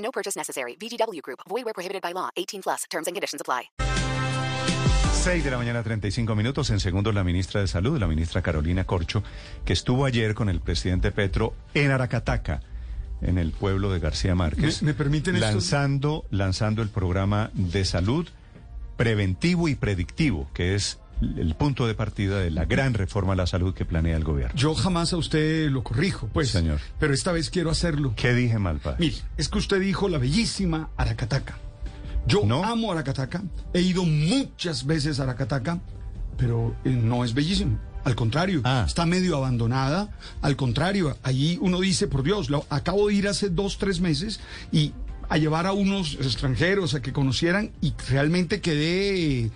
No purchase necessary. VGW Group. Void where prohibited by law. 18 plus. Terms and conditions apply. 6 de la mañana, 35 minutos. En segundo, la ministra de Salud, la ministra Carolina Corcho, que estuvo ayer con el presidente Petro en Aracataca, en el pueblo de García Márquez. ¿Me- me permiten esto? lanzando, lanzando el programa de salud preventivo y predictivo, que es el punto de partida de la gran reforma a la salud que planea el gobierno. Yo jamás a usted lo corrijo, pues. Señor. Pero esta vez quiero hacerlo. ¿Qué dije mal, padre? Mire, es que usted dijo la bellísima Aracataca. Yo ¿No? amo Aracataca, he ido muchas veces a Aracataca, pero eh, no es bellísimo. Al contrario, Ah. está medio abandonada. Al contrario, allí uno dice, por Dios, lo, acabo de ir hace dos, tres meses y a llevar a unos extranjeros a que conocieran y realmente quedé,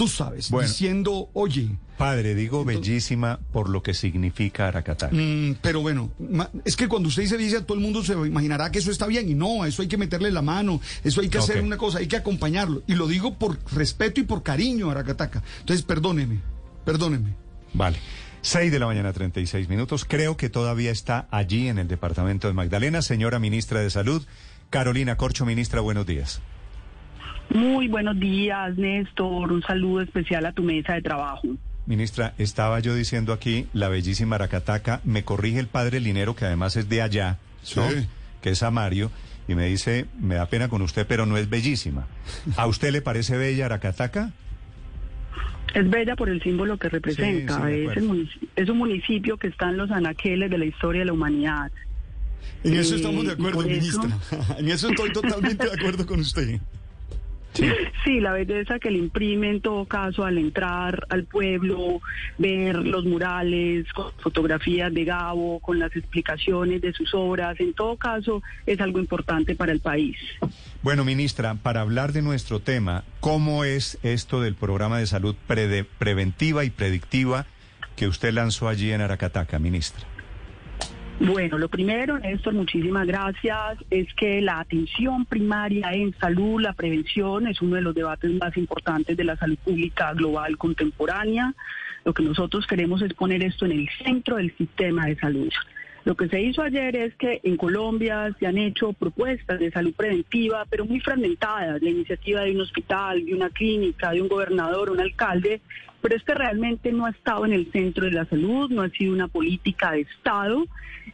tú sabes, Bueno. diciendo, oye, Padre, digo bellísima por lo que significa Aracataca. Mm, pero bueno, es que cuando usted dice belleza, todo el mundo se imaginará que eso está bien y no, eso hay que meterle la mano, eso hay que hacer una cosa, hay que acompañarlo. Y lo digo por respeto y por cariño a Aracataca. Entonces, perdóneme, perdóneme. Vale. 6 de la mañana, 36 minutos. Creo que todavía está allí en el departamento de Magdalena. Señora ministra de Salud, Carolina Corcho, ministra, buenos días. Muy buenos días, Néstor. Un saludo especial a tu mesa de trabajo. Ministra, estaba yo diciendo aquí la bellísima Aracataca. Me corrige el padre Linero, que además es de allá, ¿no? Sí. que es Amario, y me dice, me da pena con usted, pero no es bellísima. ¿A usted le parece bella Aracataca? Es bella por el símbolo que representa. Sí, sí, de es, un municipio que está en los anaqueles de la historia de la humanidad. En eso Eh, estamos de acuerdo, por eso- ministra. en eso estoy totalmente de acuerdo con usted. Sí, la belleza que le imprime en todo caso al entrar al pueblo, ver los murales, con fotografías de Gabo, con las explicaciones de sus obras, en todo caso es algo importante para el país. Bueno, ministra, para hablar de nuestro tema, ¿cómo es esto del programa de salud preventiva y predictiva que usted lanzó allí en Aracataca, ministra? Bueno, lo primero, Néstor, muchísimas gracias, es que la atención primaria en salud, la prevención, es uno de los debates más importantes de la salud pública global contemporánea. Lo que nosotros queremos es poner esto en el centro del sistema de salud. Lo que se hizo ayer es que en Colombia se han hecho propuestas de salud preventiva, pero muy fragmentadas, la iniciativa de un hospital, de una clínica, de un gobernador, un alcalde, pero es que realmente no ha estado en el centro de la salud, no ha sido una política de Estado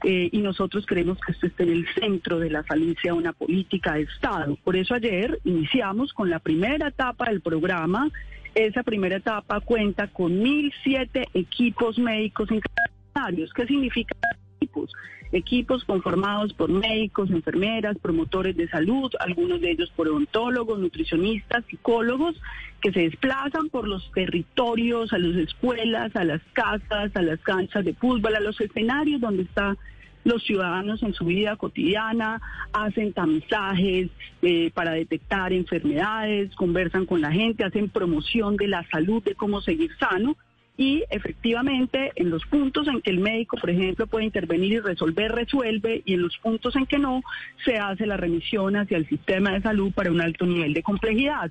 eh, y nosotros queremos que esto esté en el centro de la salud, sea una política de Estado. Por eso ayer iniciamos con la primera etapa del programa. Esa primera etapa cuenta con 1.007 equipos médicos internacionales. ¿Qué significa equipos? Equipos conformados por médicos, enfermeras, promotores de salud, algunos de ellos por odontólogos, nutricionistas, psicólogos, que se desplazan por los territorios, a las escuelas, a las casas, a las canchas de fútbol, a los escenarios donde están los ciudadanos en su vida cotidiana, hacen tamizajes eh, para detectar enfermedades, conversan con la gente, hacen promoción de la salud, de cómo seguir sano y efectivamente en los puntos en que el médico, por ejemplo, puede intervenir y resolver, resuelve, y en los puntos en que no, se hace la remisión hacia el sistema de salud para un alto nivel de complejidad.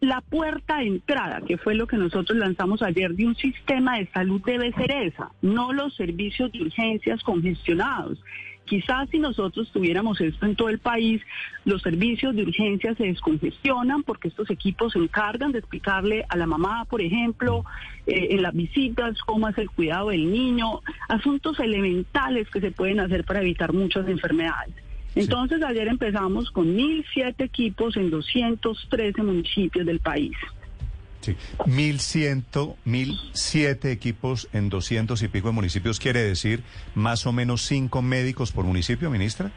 La puerta de entrada, que fue lo que nosotros lanzamos ayer de un sistema de salud, debe ser esa, no los servicios de urgencias congestionados. Quizás si nosotros tuviéramos esto en todo el país, los servicios de urgencia se descongestionan porque estos equipos se encargan de explicarle a la mamá, por ejemplo, eh, en las visitas, cómo hacer el cuidado del niño, asuntos elementales que se pueden hacer para evitar muchas enfermedades. Entonces ayer empezamos con 1.007 equipos en 213 municipios del país. Sí. 1.100, 1.007 equipos en 200 y pico de municipios, quiere decir más o menos cinco médicos por municipio, ministra.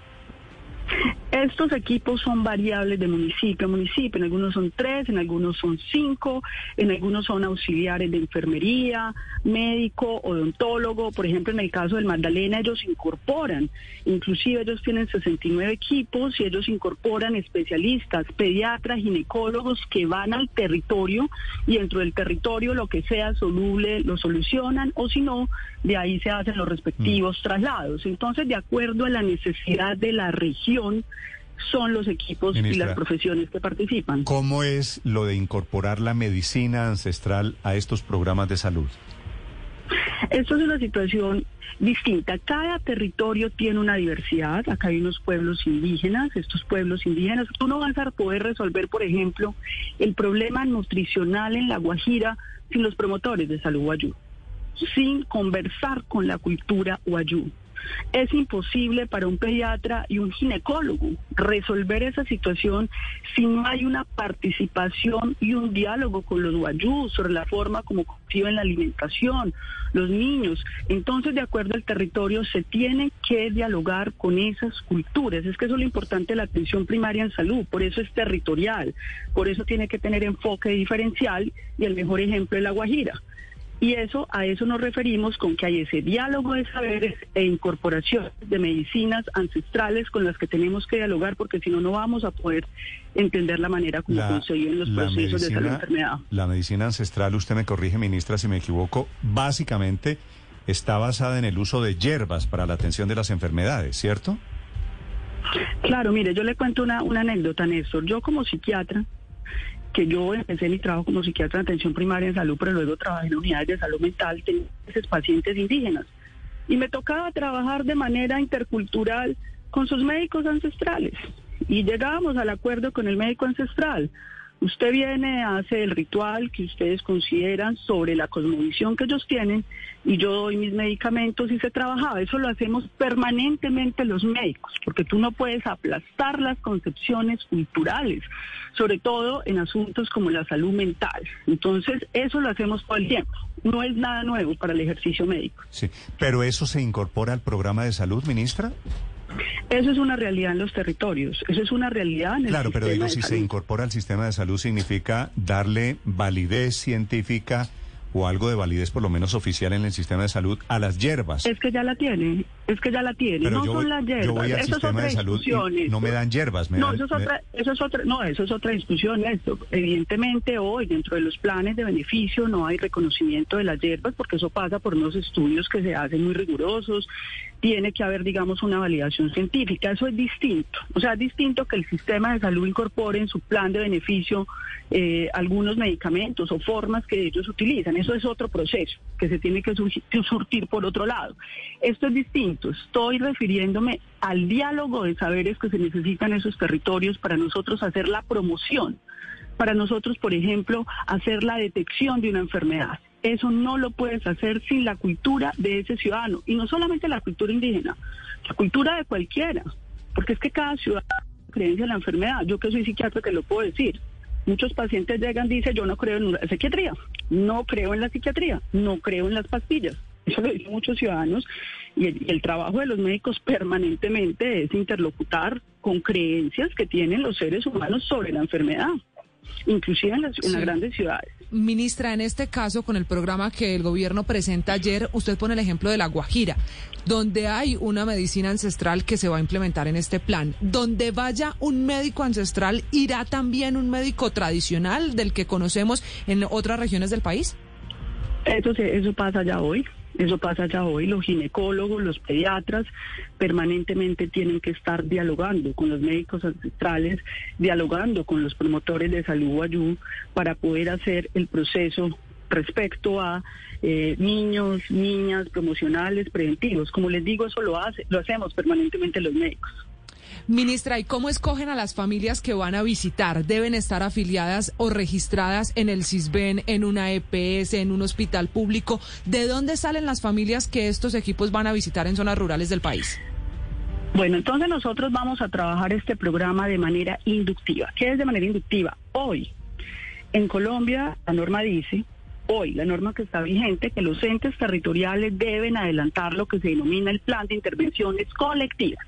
Es Estos equipos son variables de municipio a municipio. En algunos son tres, en algunos son cinco, en algunos son auxiliares de enfermería, médico, odontólogo. Por ejemplo, en el caso del Magdalena, ellos incorporan, inclusive ellos tienen 69 equipos y ellos incorporan especialistas, pediatras, ginecólogos que van al territorio y dentro del territorio lo que sea soluble lo solucionan o si no, de ahí se hacen los respectivos Mm. traslados. Entonces, de acuerdo a la necesidad de la región, son los equipos y las profesiones que participan. ¿Cómo es lo de incorporar la medicina ancestral a estos programas de salud? Esto es una situación distinta. Cada territorio tiene una diversidad. Acá hay unos pueblos indígenas. Estos pueblos indígenas, tú no vas a poder resolver, por ejemplo, el problema nutricional en La Guajira sin los promotores de salud guayú, sin conversar con la cultura guayú. Es imposible para un pediatra y un ginecólogo resolver esa situación si no hay una participación y un diálogo con los guayús sobre la forma como conciben la alimentación, los niños. Entonces, de acuerdo al territorio, se tiene que dialogar con esas culturas. Es que eso es lo importante de la atención primaria en salud, por eso es territorial, por eso tiene que tener enfoque diferencial y el mejor ejemplo es la Guajira. Y eso, a eso nos referimos con que hay ese diálogo de saberes e incorporación de medicinas ancestrales con las que tenemos que dialogar, porque si no, no vamos a poder entender la manera como concebyen los procesos de salud medicina- enfermedad. La medicina ancestral, usted me corrige, ministra, si me equivoco, básicamente está basada en el uso de hierbas para la atención de las enfermedades, ¿cierto? Claro, mire, yo le cuento una, una anécdota, Néstor. Yo como psiquiatra, que yo empecé mi trabajo como psiquiatra de atención primaria en salud, pero luego trabajé en unidades de salud mental, veces pacientes indígenas. Y me tocaba trabajar de manera intercultural con sus médicos ancestrales. Y llegábamos al acuerdo con el médico ancestral. Usted viene, hace el ritual que ustedes consideran sobre la cosmovisión que ellos tienen y yo doy mis medicamentos y se trabajaba. Eso lo hacemos permanentemente los médicos, porque tú no puedes aplastar las concepciones culturales, sobre todo en asuntos como la salud mental. Entonces, eso lo hacemos todo el tiempo. No es nada nuevo para el ejercicio médico. Sí. Pero eso se incorpora al programa de salud, ministra. Eso es una realidad en los territorios. Eso es una realidad en el Claro, pero digo, si se incorpora al sistema de salud significa darle validez científica o algo de validez por lo menos oficial en el sistema de salud a las hierbas. Es que ya la tiene, es que ya la tiene. Pero no yo son las yo hierbas. voy al Eso es sistema de salud y no me dan hierbas, me no, dan- eso es me- otra, eso es otra, no, eso es otra discusión, Néstor. Evidentemente hoy dentro de los planes de beneficio no hay reconocimiento de las hierbas porque eso pasa por unos estudios que se hacen muy rigurosos. Tiene que haber, digamos, una validación científica. Eso es distinto. O sea, es distinto que el sistema de salud incorpore en su plan de beneficio eh, algunos medicamentos o formas que ellos utilizan. Eso es otro proceso que se tiene que que surtir por otro lado. Esto es distinto. Estoy refiriéndome al diálogo de saberes que se necesitan en esos territorios para nosotros hacer la promoción, para nosotros, por ejemplo, hacer la detección de una enfermedad. Eso no lo puedes hacer sin la cultura de ese ciudadano. Y no solamente la cultura indígena, la cultura de cualquiera. Porque es que cada ciudadano tiene creencia en la enfermedad. Yo que soy psiquiatra te lo puedo decir. Muchos pacientes llegan y dicen, yo no creo en la psiquiatría, no creo en la psiquiatría, no creo en las pastillas. Eso lo dicen muchos ciudadanos y el, el trabajo de los médicos permanentemente es interlocutar con creencias que tienen los seres humanos sobre la enfermedad, inclusive en las, en las Sí. grandes ciudades. Ministra, en este caso, con el programa que el gobierno presenta ayer, usted pone el ejemplo de La Guajira, donde hay una medicina ancestral que se va a implementar en este plan. Donde vaya un médico ancestral, ¿irá también un médico tradicional del que conocemos en otras regiones del país? Eso, se- eso pasa ya hoy. Eso pasa ya hoy. Los ginecólogos, los pediatras permanentemente tienen que estar dialogando con los médicos ancestrales, dialogando con los promotores de salud guayú para poder hacer el proceso respecto a eh, niños, niñas, promocionales, preventivos. Como les digo, eso lo hace, lo hacemos permanentemente los médicos. Ministra, ¿y cómo escogen a las familias que van a visitar? ¿Deben estar afiliadas o registradas en el CISBEN, en una EPS, en un hospital público? ¿De dónde salen las familias que estos equipos van a visitar en zonas rurales del país? Bueno, entonces nosotros vamos a trabajar este programa de manera inductiva. ¿Qué es de manera inductiva? Hoy, en Colombia, la norma dice, hoy, la norma que está vigente, que los entes territoriales deben adelantar lo que se denomina el plan de intervenciones colectivas.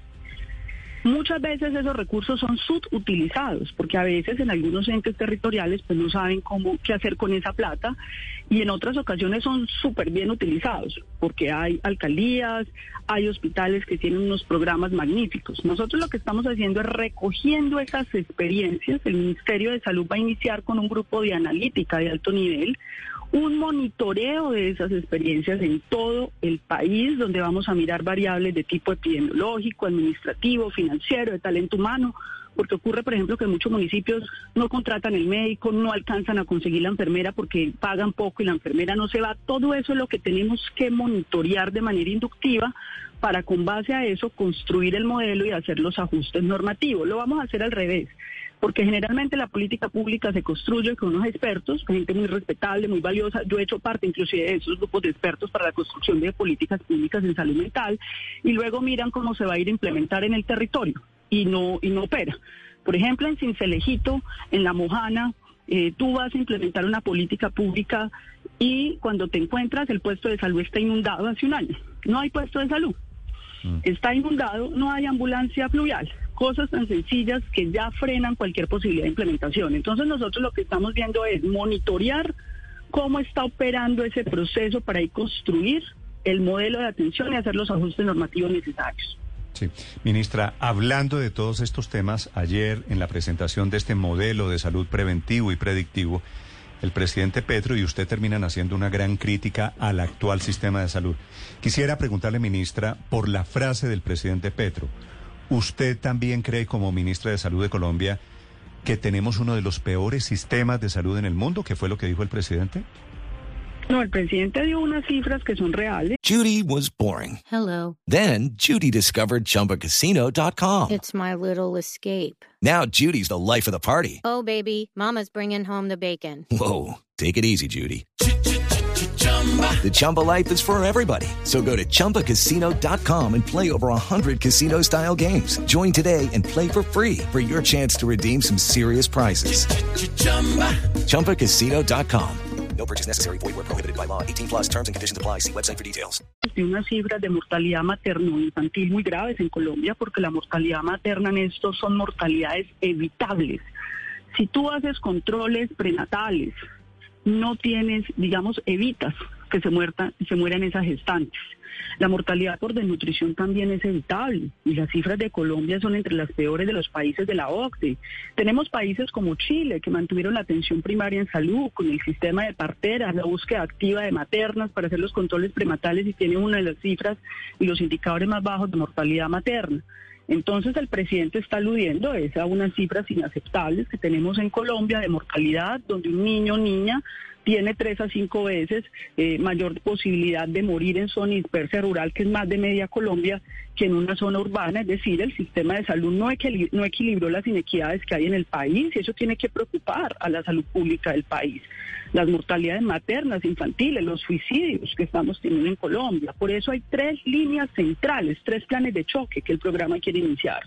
Muchas veces esos recursos son subutilizados, porque a veces en algunos entes territoriales pues no saben cómo qué hacer con esa plata y en otras ocasiones son súper bien utilizados, porque hay alcaldías, hay hospitales que tienen unos programas magníficos. Nosotros lo que estamos haciendo es recogiendo esas experiencias. El Ministerio de Salud va a iniciar con un grupo de analítica de alto nivel un monitoreo de esas experiencias en todo el país, donde vamos a mirar variables de tipo epidemiológico, administrativo, financiero, de talento humano, porque ocurre, por ejemplo, que muchos municipios no contratan el médico, no alcanzan a conseguir la enfermera porque pagan poco y la enfermera no se va. Todo eso es lo que tenemos que monitorear de manera inductiva para con base a eso construir el modelo y hacer los ajustes normativos. Lo vamos a hacer al revés porque generalmente la política pública se construye con unos expertos, gente muy respetable, muy valiosa. Yo he hecho parte inclusive de esos grupos de expertos para la construcción de políticas públicas en salud mental y luego miran cómo se va a ir a implementar en el territorio y no, y no opera. Por ejemplo, en Cincelejito, en La Mojana, eh, tú vas a implementar una política pública y cuando te encuentras el puesto de salud está inundado hace un año. No hay puesto de salud. Mm. Está inundado, no hay ambulancia fluvial cosas tan sencillas que ya frenan cualquier posibilidad de implementación. Entonces nosotros lo que estamos viendo es monitorear cómo está operando ese proceso para ir construir el modelo de atención y hacer los ajustes normativos necesarios. Sí, ministra, hablando de todos estos temas, ayer en la presentación de este modelo de salud preventivo y predictivo, el presidente Petro y usted terminan haciendo una gran crítica al actual sistema de salud. Quisiera preguntarle, ministra, por la frase del presidente Petro. ¿Usted también cree, como ministra de Salud de Colombia, que tenemos uno de los peores sistemas de salud en el mundo, que fue lo que dijo el presidente? No, el presidente dio unas cifras que son reales. Judy was boring. Hello. Then Judy discovered chumbacasino.com. It's my little escape. Now Judy's the life of the party. Oh, baby, mama's bringing home the bacon. Whoa, take it easy, Judy. The Chumba life is for everybody. So go to ChumbaCasino.com and play over 100 casino style games. Join today and play for free for your chance to redeem some serious prizes. Ch-ch-chumba. ChumbaCasino.com. No purchase necessary. Void where prohibited by law. 18 plus terms and conditions apply. See website for details. De unas cifras de mortalidad materno-infantil muy graves en Colombia porque la mortalidad materna en estos son mortalidades evitables. Si tú haces controles prenatales, no tienes, digamos, evitas que se, muerta, se mueran esas gestantes. La mortalidad por desnutrición también es evitable y las cifras de Colombia son entre las peores de los países de la OCDE. Tenemos países como Chile que mantuvieron la atención primaria en salud con el sistema de parteras, la búsqueda activa de maternas para hacer los controles prematales y tienen una de las cifras y los indicadores más bajos de mortalidad materna. Entonces el presidente está aludiendo a unas cifras inaceptables que tenemos en Colombia de mortalidad, donde un niño o niña tiene tres a cinco veces eh, mayor posibilidad de morir en zona dispersa rural, que es más de media Colombia, que en una zona urbana. Es decir, el sistema de salud no, no equilibró las inequidades que hay en el país y eso tiene que preocupar a la salud pública del país. Las mortalidades maternas, infantiles, los suicidios que estamos teniendo en Colombia. Por eso hay tres líneas centrales, tres planes de choque que el programa quiere iniciar.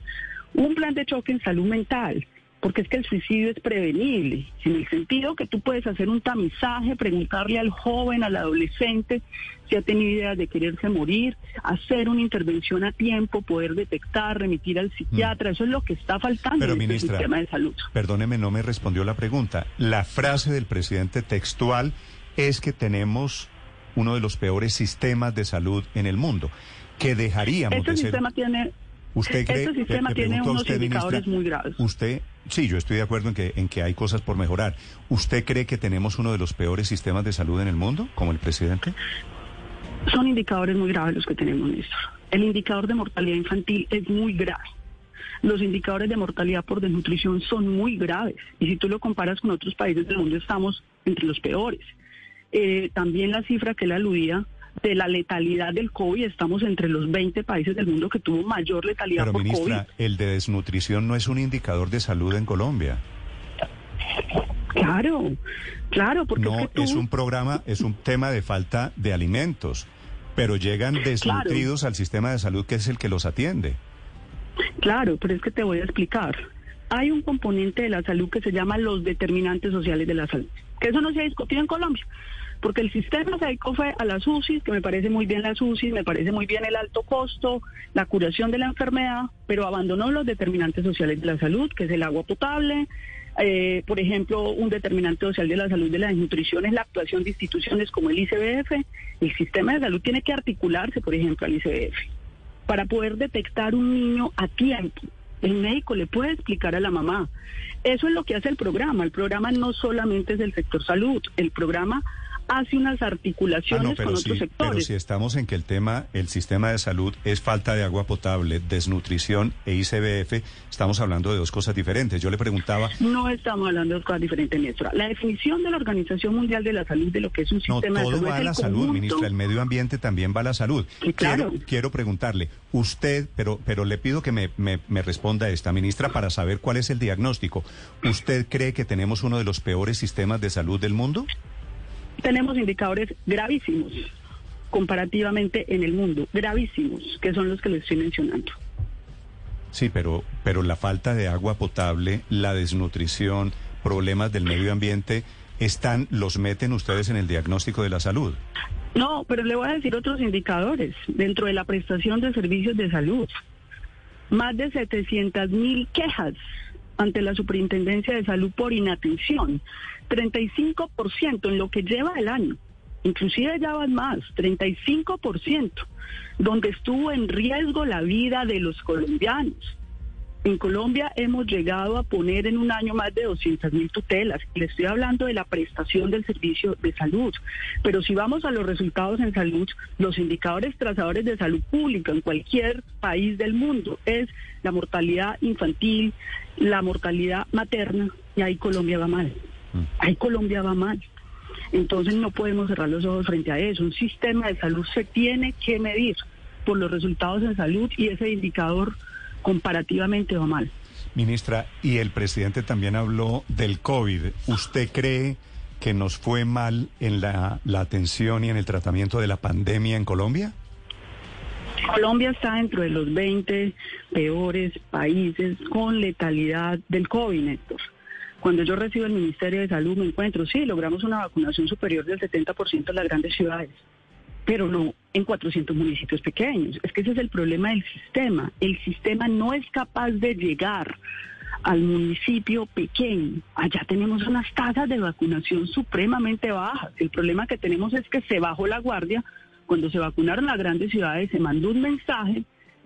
Un plan de choque en salud mental, porque es que el suicidio es prevenible, en el sentido que tú puedes hacer un tamizaje, preguntarle al joven, al adolescente si ha tenido ideas de quererse morir, hacer una intervención a tiempo, poder detectar, remitir al psiquiatra, eso es lo que está faltando Pero, en el ministra, sistema de salud. Perdóneme, no me respondió la pregunta. La frase del presidente textual es que tenemos uno de los peores sistemas de salud en el mundo, que dejaríamos Este de ser... sistema tiene ¿Usted cree, este sistema le- le tiene unos usted, indicadores ministra, muy graves. Usted, sí, yo estoy de acuerdo en que, en que hay cosas por mejorar. ¿Usted cree que tenemos uno de los peores sistemas de salud en el mundo, como el presidente? Son indicadores muy graves los que tenemos, Néstor. El indicador de mortalidad infantil es muy grave. Los indicadores de mortalidad por desnutrición son muy graves. Y si tú lo comparas con otros países del mundo, estamos entre los peores. Eh, también la cifra que él aludía de la letalidad del COVID, estamos entre los 20 países del mundo que tuvo mayor letalidad Pero, por ministra, COVID. el de desnutrición no es un indicador de salud en Colombia. Claro, claro, porque No, es que tú... es un programa, es un tema de falta de alimentos, pero llegan desnutridos al sistema de salud que es el que los atiende. Claro, pero es que te voy a explicar. hay un componente de la salud que se llama los determinantes sociales de la salud, que eso no se ha discutido en Colombia, porque el sistema dedicó fue a las UCI, que me parece muy bien las UCI, me parece muy bien el alto costo, la curación de la enfermedad, pero abandonó los determinantes sociales de la salud, que es el agua potable, eh, por ejemplo, un determinante social de la salud de la desnutrición es la actuación de instituciones como el ICBF. El sistema de salud tiene que articularse, por ejemplo, al ICBF, para poder detectar un niño a tiempo. El médico le puede explicar a la mamá. Eso es lo que hace el programa. El programa no solamente es del sector salud, el programa hace unas articulaciones Ah, no, pero con sí, otros pero sectores. si estamos en que el tema, el sistema de salud es falta de agua potable, desnutrición e ICBF, estamos hablando de dos cosas diferentes. Yo le preguntaba, No estamos hablando de cosas diferentes, Néstor. La definición de la Organización Mundial de la Salud de lo que es un no, sistema de todo salud va a la salud, conjunto- ministra, el medio ambiente también va a la salud. Claro. Quiero, quiero preguntarle, usted, pero, pero le pido que me, me, me responda esta, ministra, para saber cuál es el diagnóstico. ¿Usted cree que tenemos uno de los peores sistemas de salud del mundo? Tenemos indicadores gravísimos comparativamente en el mundo, gravísimos, que son los que les estoy mencionando. Sí, pero, pero la falta de agua potable, la desnutrición, problemas del medio ambiente, están, los meten ustedes en el diagnóstico de la salud. No, pero le voy a decir otros indicadores dentro de la prestación de servicios de salud. Más de 700 mil quejas ante la Superintendencia de Salud por inatención. 35% en lo que lleva el año. Inclusive ya van más, 35%, donde estuvo en riesgo la vida de los colombianos. En Colombia hemos llegado a poner en un año más de 200 mil tutelas. Le estoy hablando de la prestación del servicio de salud. Pero si vamos a los resultados en salud, los indicadores trazadores de salud pública en cualquier país del mundo es la mortalidad infantil, la mortalidad materna, y ahí Colombia va mal. Ahí Colombia va mal. Entonces no podemos cerrar los ojos frente a eso. Un sistema de salud se tiene que medir por los resultados en salud y ese indicador comparativamente va mal. Ministra, y el presidente también habló del COVID. ¿Usted cree que nos fue mal en la, la atención y en el tratamiento de la pandemia en Colombia? Colombia está dentro de los 20 peores países con letalidad del COVID, Néstor. Cuando yo recibo el Ministerio de Salud me encuentro, sí, logramos una vacunación superior del 70% en las grandes ciudades, pero no en 400 municipios pequeños. Es que ese es el problema del sistema. El sistema no es capaz de llegar al municipio pequeño. Allá tenemos unas tasas de vacunación supremamente bajas. El problema que tenemos es que se bajó la guardia. Cuando se vacunaron las grandes ciudades se mandó un mensaje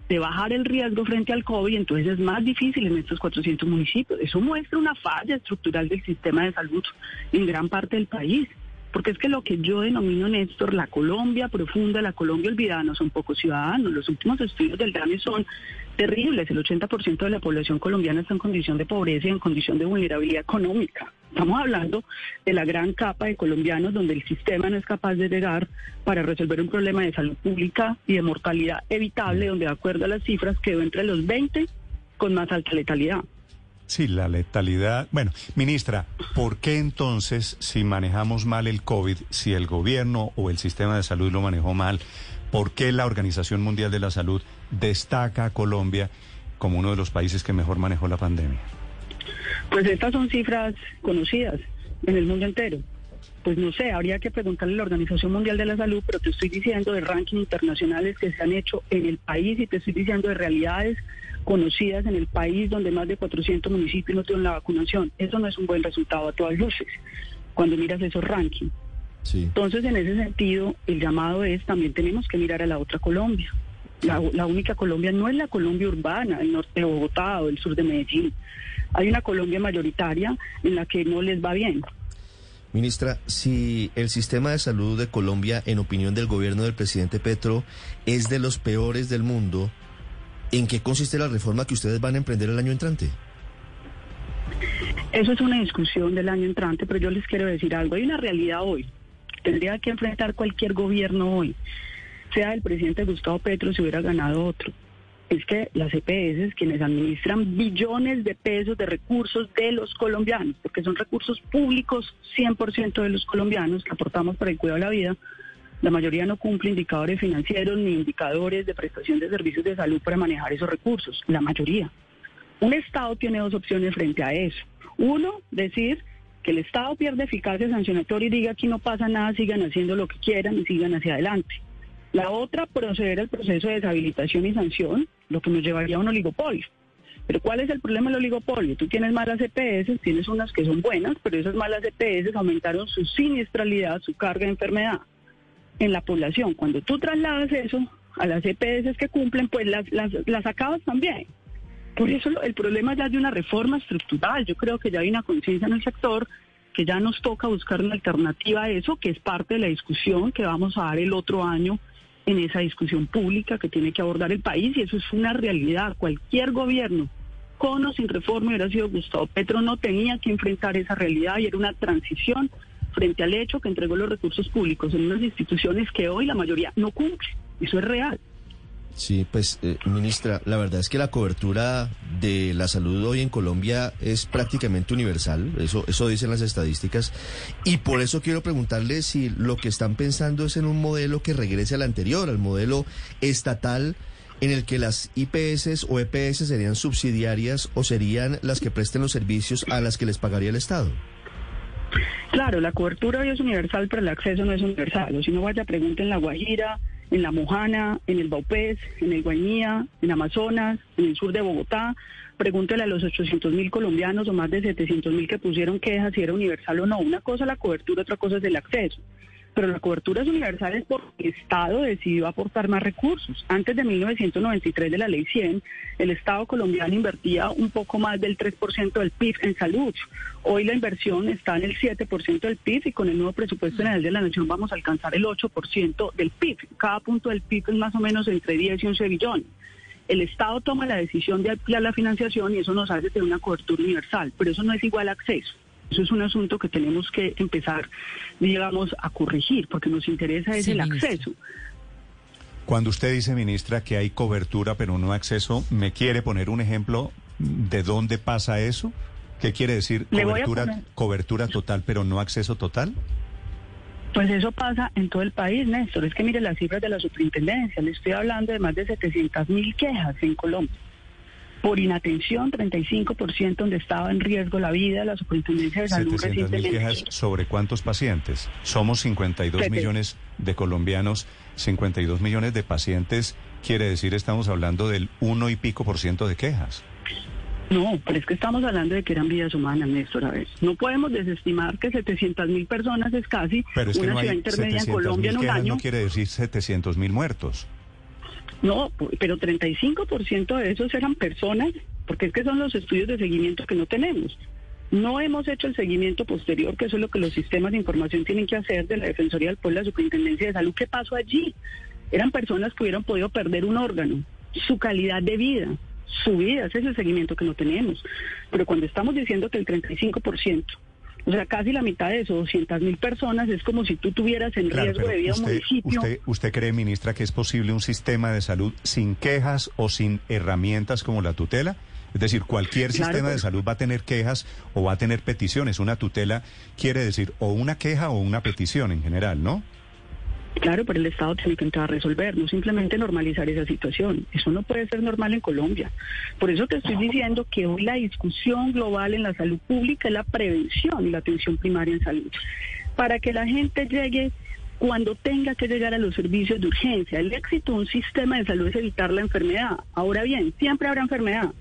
de bajar el riesgo frente al COVID, entonces es más difícil en estos 400 municipios. Eso muestra una falla estructural del sistema de salud en gran parte del país. Porque es que lo que yo denomino, Néstor, la Colombia profunda, la Colombia olvidada, no son pocos ciudadanos. Los últimos estudios del DANE son terribles. El 80% de la población colombiana está en condición de pobreza y en condición de vulnerabilidad económica. Estamos hablando de la gran capa de colombianos donde el sistema no es capaz de llegar para resolver un problema de salud pública y de mortalidad evitable, donde de acuerdo a las cifras quedó entre los 20 con más alta letalidad. Sí, la letalidad. Bueno, ministra, ¿por qué entonces, si manejamos mal el COVID, si el gobierno o el sistema de salud lo manejó mal, por qué la Organización Mundial de la Salud destaca a Colombia como uno de los países que mejor manejó la pandemia? Pues estas son cifras conocidas en el mundo entero. Pues no sé, habría que preguntarle a la Organización Mundial de la Salud, pero te estoy diciendo de rankings internacionales que se han hecho en el país y te estoy diciendo de realidades conocidas en el país donde más de 400 municipios no tienen la vacunación. Eso no es un buen resultado a todas luces cuando miras esos rankings. Entonces, en ese sentido, el llamado es también tenemos que mirar a la otra Colombia. La, la única Colombia no es la Colombia urbana, el norte de Bogotá o el sur de Medellín. Hay una Colombia mayoritaria en la que no les va bien. Ministra, si el sistema de salud de Colombia, en opinión del gobierno del presidente Petro, es de los peores del mundo, ¿en qué consiste la reforma que ustedes van a emprender el año entrante? Eso es una discusión del año entrante, pero yo les quiero decir algo. Hay una realidad hoy. Tendría que enfrentar cualquier gobierno hoy, sea el presidente Gustavo Petro si hubiera ganado otro. Es que las EPS, quienes administran billones de pesos de recursos de los colombianos, porque son recursos públicos 100% de los colombianos que aportamos para el cuidado de la vida, la mayoría no cumple indicadores financieros ni indicadores de prestación de servicios de salud para manejar esos recursos, la mayoría. Un Estado tiene dos opciones frente a eso. Uno, decir que el Estado pierde eficacia sancionatoria y diga aquí no pasa nada, sigan haciendo lo que quieran y sigan hacia adelante. La otra, proceder al proceso de deshabilitación y sanción, lo que nos llevaría a un oligopolio. Pero ¿cuál es el problema del oligopolio? Tú tienes malas EPS, tienes unas que son buenas, pero esas malas EPS aumentaron su siniestralidad, su carga de enfermedad en la población. Cuando tú trasladas eso a las EPS que cumplen, pues las, las, las acabas también. Por eso el problema ya de una reforma estructural. Yo creo que ya hay una conciencia en el sector que ya nos toca buscar una alternativa a eso, que es parte de la discusión que vamos a dar el otro año en esa discusión pública que tiene que abordar el país y eso es una realidad. Cualquier gobierno, con o sin reforma, hubiera sido Gustavo Petro, no tenía que enfrentar esa realidad y era una transición frente al hecho que entregó los recursos públicos en unas instituciones que hoy la mayoría no cumple. Eso es real. Sí, pues, eh, ministra, la verdad es que la cobertura de la salud hoy en Colombia es prácticamente universal, eso, eso dicen las estadísticas, y por eso quiero preguntarle si lo que están pensando es en un modelo que regrese al anterior, al modelo estatal, en el que las IPS o EPS serían subsidiarias o serían las que presten los servicios a las que les pagaría el Estado. Claro, la cobertura hoy es universal, pero el acceso no es universal. O si no vaya, pregunte en La Guajira, en La Mojana, en el Baupés, en el Guainía, en Amazonas, en el sur de Bogotá. Pregúntele a los 800 mil colombianos o más de 700 mil que pusieron quejas si era universal o no. Una cosa es la cobertura, otra cosa es el acceso pero la cobertura es universal es porque el Estado decidió aportar más recursos. Antes de 1993 de la Ley 100, el Estado colombiano invertía un poco más del 3% del PIB en salud. Hoy la inversión está en el 7% del PIB y con el nuevo presupuesto general de la Nación vamos a alcanzar el 8% del PIB. Cada punto del PIB es más o menos entre 10 y 11 billones. El Estado toma la decisión de ampliar la financiación y eso nos hace tener una cobertura universal, pero eso no es igual acceso. Eso es un asunto que tenemos que empezar, digamos, a corregir, porque nos interesa es el acceso. Cuando usted dice, ministra, que hay cobertura pero no acceso, ¿me quiere poner un ejemplo de dónde pasa eso? ¿Qué quiere decir cobertura, cobertura total pero no acceso total? Pues eso pasa en todo el país, Néstor. Es que mire las cifras de la superintendencia. Le estoy hablando de más de 700 mil quejas en Colombia por inatención, 35% donde estaba en riesgo la vida, la Superintendencia de Salud recientemente. quejas sobre cuántos pacientes? Somos 52 millones de colombianos, 52 millones de pacientes, quiere decir estamos hablando del uno y pico por ciento de quejas. No, pero es que estamos hablando de que eran vidas humanas, Néstor. A ver, no podemos desestimar que 700 mil personas es casi pero es que una no ciudad intermedia en Colombia en un año. No quiere decir 700 mil muertos. No, pero 35% de esos eran personas, porque es que son los estudios de seguimiento que no tenemos. No hemos hecho el seguimiento posterior, que eso es lo que los sistemas de información tienen que hacer de la Defensoría del Pueblo, la Superintendencia de Salud. ¿Qué pasó allí? Eran personas que hubieran podido perder un órgano, su calidad de vida, su vida, ese es el seguimiento que no tenemos. Pero cuando estamos diciendo que el 35% o sea, casi la mitad de eso, 200 mil personas, es como si tú tuvieras en riesgo de vida un municipio. Usted, ¿Usted cree, ministra, que es posible un sistema de salud sin quejas o sin herramientas como la tutela? Es decir, cualquier sistema de salud va a tener quejas o va a tener peticiones. Una tutela quiere decir o una queja o una petición en general, ¿no? Claro, pero el Estado tiene que entrar a resolver, no simplemente normalizar esa situación. Eso no puede ser normal en Colombia. Por eso te estoy diciendo que hoy la discusión global en la salud pública es la prevención y la atención primaria en salud. Para que la gente llegue cuando tenga que llegar a los servicios de urgencia. El éxito de un sistema de salud es evitar la enfermedad. Ahora bien, siempre habrá enfermedad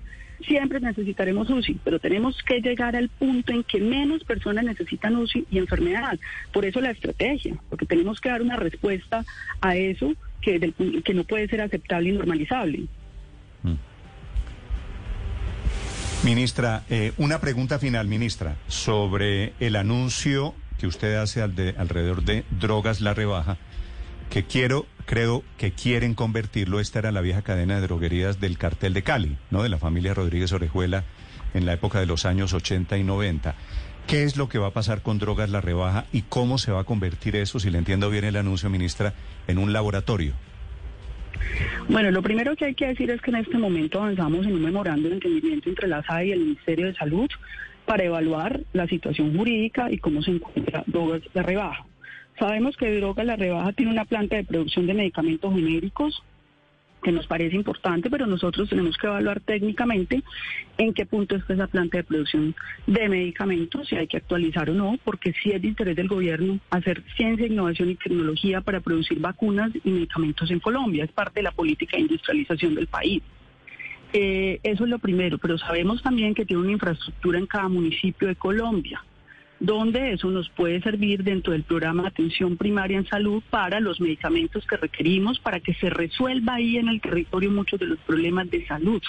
siempre necesitaremos UCI, pero tenemos que llegar al punto en que menos personas necesitan UCI y enfermedad. Por eso la estrategia, porque tenemos que dar una respuesta a eso que, que no puede ser aceptable y normalizable. Mm. Ministra, eh, una pregunta final, ministra, sobre el anuncio que usted hace alrededor de drogas la rebaja que quiero, creo que quieren convertirlo, esta era la vieja cadena de droguerías del cartel de Cali, ¿no? De la familia Rodríguez Orejuela en la época de los años 80 y 90. ¿Qué es lo que va a pasar con drogas la rebaja y cómo se va a convertir eso, si le entiendo bien el anuncio, ministra, en un laboratorio? Bueno, lo primero que hay que decir es que en este momento avanzamos en un memorando de entendimiento entre la SAE y el Ministerio de Salud para evaluar la situación jurídica y cómo se encuentra drogas de rebaja. Sabemos que Droga La Rebaja tiene una planta de producción de medicamentos genéricos que nos parece importante, pero nosotros tenemos que evaluar técnicamente en qué punto está esa planta de producción de medicamentos, si hay que actualizar o no, porque sí es de interés del gobierno hacer ciencia, innovación y tecnología para producir vacunas y medicamentos en Colombia. Es parte de la política de industrialización del país. Eh, eso es lo primero, pero sabemos también que tiene una infraestructura en cada municipio de Colombia donde eso nos puede servir dentro del programa de atención primaria en salud para los medicamentos que requerimos para que se resuelva ahí en el territorio muchos de los problemas de salud.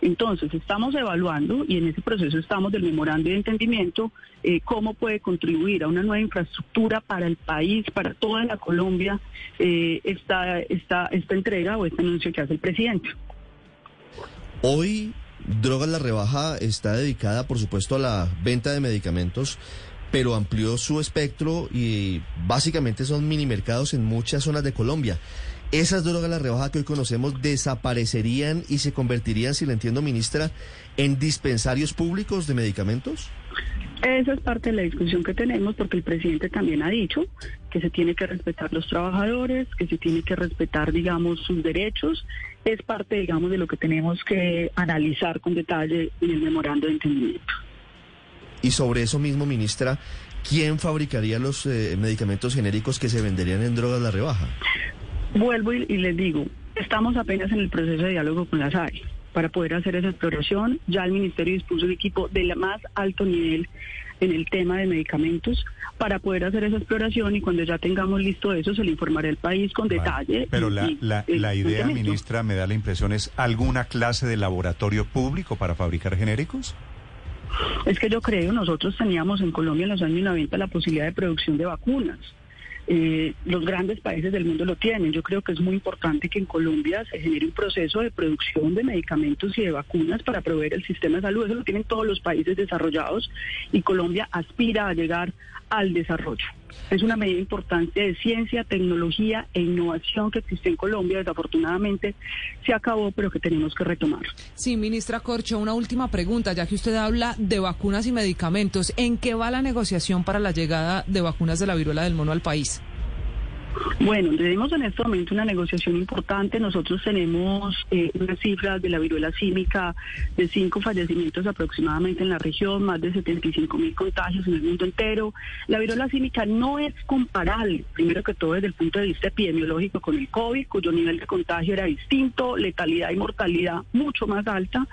Entonces, estamos evaluando y en ese proceso estamos del memorando de entendimiento eh, cómo puede contribuir a una nueva infraestructura para el país, para toda la Colombia, eh, esta, esta, esta entrega o este anuncio que hace el presidente. Hoy Drogas La Rebaja está dedicada, por supuesto, a la venta de medicamentos, pero amplió su espectro y básicamente son mini mercados en muchas zonas de Colombia. ¿Esas drogas La Rebaja que hoy conocemos desaparecerían y se convertirían, si le entiendo, ministra, en dispensarios públicos de medicamentos? Esa es parte de la discusión que tenemos porque el presidente también ha dicho que se tiene que respetar los trabajadores, que se tiene que respetar, digamos, sus derechos. Es parte, digamos, de lo que tenemos que analizar con detalle en el memorando de entendimiento. Y sobre eso mismo, ministra, ¿quién fabricaría los eh, medicamentos genéricos que se venderían en drogas la rebaja? Vuelvo y, y les digo, estamos apenas en el proceso de diálogo con las áreas para poder hacer esa exploración. Ya el Ministerio dispuso un equipo de más alto nivel en el tema de medicamentos para poder hacer esa exploración y cuando ya tengamos listo eso se le informará al país con detalle. Pero la, y- la, y- la idea, ministra, me da la impresión, es alguna clase de laboratorio público para fabricar genéricos. Es que yo creo, nosotros teníamos en Colombia en los años 90 la posibilidad de producción de vacunas. Eh, los grandes países del mundo lo tienen. Yo creo que es muy importante que en Colombia se genere un proceso de producción de medicamentos y de vacunas para proveer el sistema de salud. Eso lo tienen todos los países desarrollados y Colombia aspira a llegar al desarrollo. Es una medida importante de ciencia, tecnología e innovación que existe en Colombia. Desafortunadamente se acabó, pero que tenemos que retomar. Sí, ministra Corcho, una última pregunta, ya que usted habla de vacunas y medicamentos. ¿En qué va la negociación para la llegada de vacunas de la viruela del mono al país? Bueno, tenemos en este momento una negociación importante. Nosotros tenemos eh, unas cifras de la viruela símica de cinco fallecimientos aproximadamente en la región, más de 75 mil contagios en el mundo entero. La viruela símica no es comparable, primero que todo desde el punto de vista epidemiológico, con el COVID, cuyo nivel de contagio era distinto, letalidad y mortalidad mucho más alta.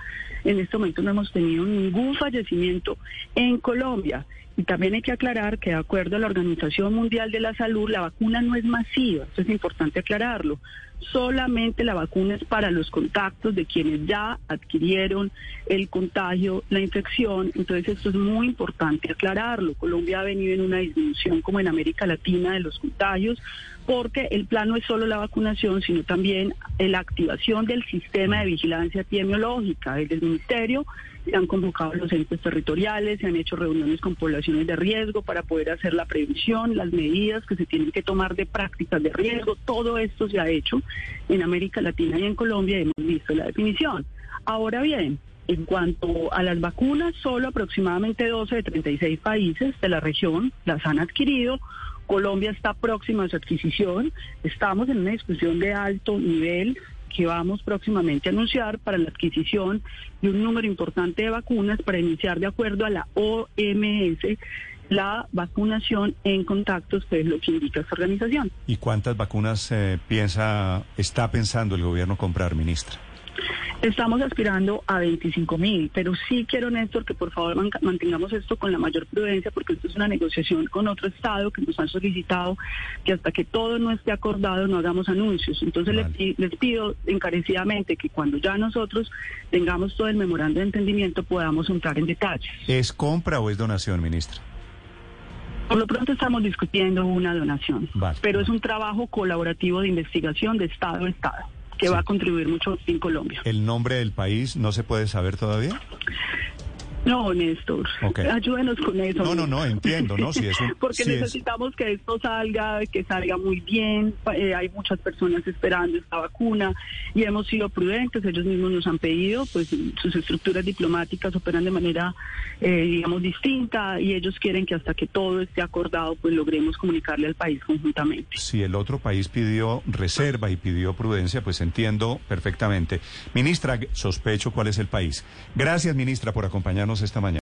En este momento no hemos tenido ningún fallecimiento en Colombia. Y también hay que aclarar que de acuerdo a la Organización Mundial de la Salud, la vacuna no es masiva, esto es importante aclararlo. Solamente la vacuna es para los contactos de quienes ya adquirieron el contagio, la infección. Entonces esto es muy importante aclararlo. Colombia ha venido en una disminución como en América Latina de los contagios porque el plan no es solo la vacunación, sino también la activación del sistema de vigilancia epidemiológica. Desde el Ministerio se han convocado los entes territoriales, se han hecho reuniones con poblaciones de riesgo para poder hacer la prevención, las medidas que se tienen que tomar de prácticas de riesgo. Todo esto se ha hecho en América Latina y en Colombia y hemos visto la definición. Ahora bien, en cuanto a las vacunas, solo aproximadamente 12 de 36 países de la región las han adquirido. Colombia está próxima a su adquisición. Estamos en una discusión de alto nivel que vamos próximamente a anunciar para la adquisición de un número importante de vacunas para iniciar de acuerdo a la OMS la vacunación en contactos, que es lo que indica esta organización. ¿Y cuántas vacunas eh, piensa, está pensando el gobierno comprar, ministra? Estamos aspirando a 25 mil, pero sí quiero, Néstor, que por favor man- mantengamos esto con la mayor prudencia, porque esto es una negociación con otro Estado que nos han solicitado que hasta que todo no esté acordado no hagamos anuncios. Entonces les, pi- les pido encarecidamente que cuando ya nosotros tengamos todo el memorando de entendimiento podamos entrar en detalles. ¿Es compra o es donación, ministra? Por lo pronto estamos discutiendo una donación, Vale. pero es un trabajo colaborativo de investigación de Estado a Estado que va a contribuir mucho en Colombia. ¿El nombre del país no se puede saber todavía? No, Néstor, ayúdenos con eso. No, no, no, entiendo, ¿no? Si es un- Porque si es- necesitamos que esto salga, que salga muy bien. Eh, hay muchas personas esperando esta vacuna y hemos sido prudentes. Ellos mismos nos han pedido, pues sus estructuras diplomáticas operan de manera, eh, digamos, distinta y ellos quieren que hasta que todo esté acordado, pues logremos comunicarle al país conjuntamente. Si el otro país pidió reserva y pidió prudencia, pues entiendo perfectamente. Ministra, sospecho cuál es el país. Gracias, ministra, por acompañarnos esta mañana.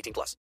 18 plus.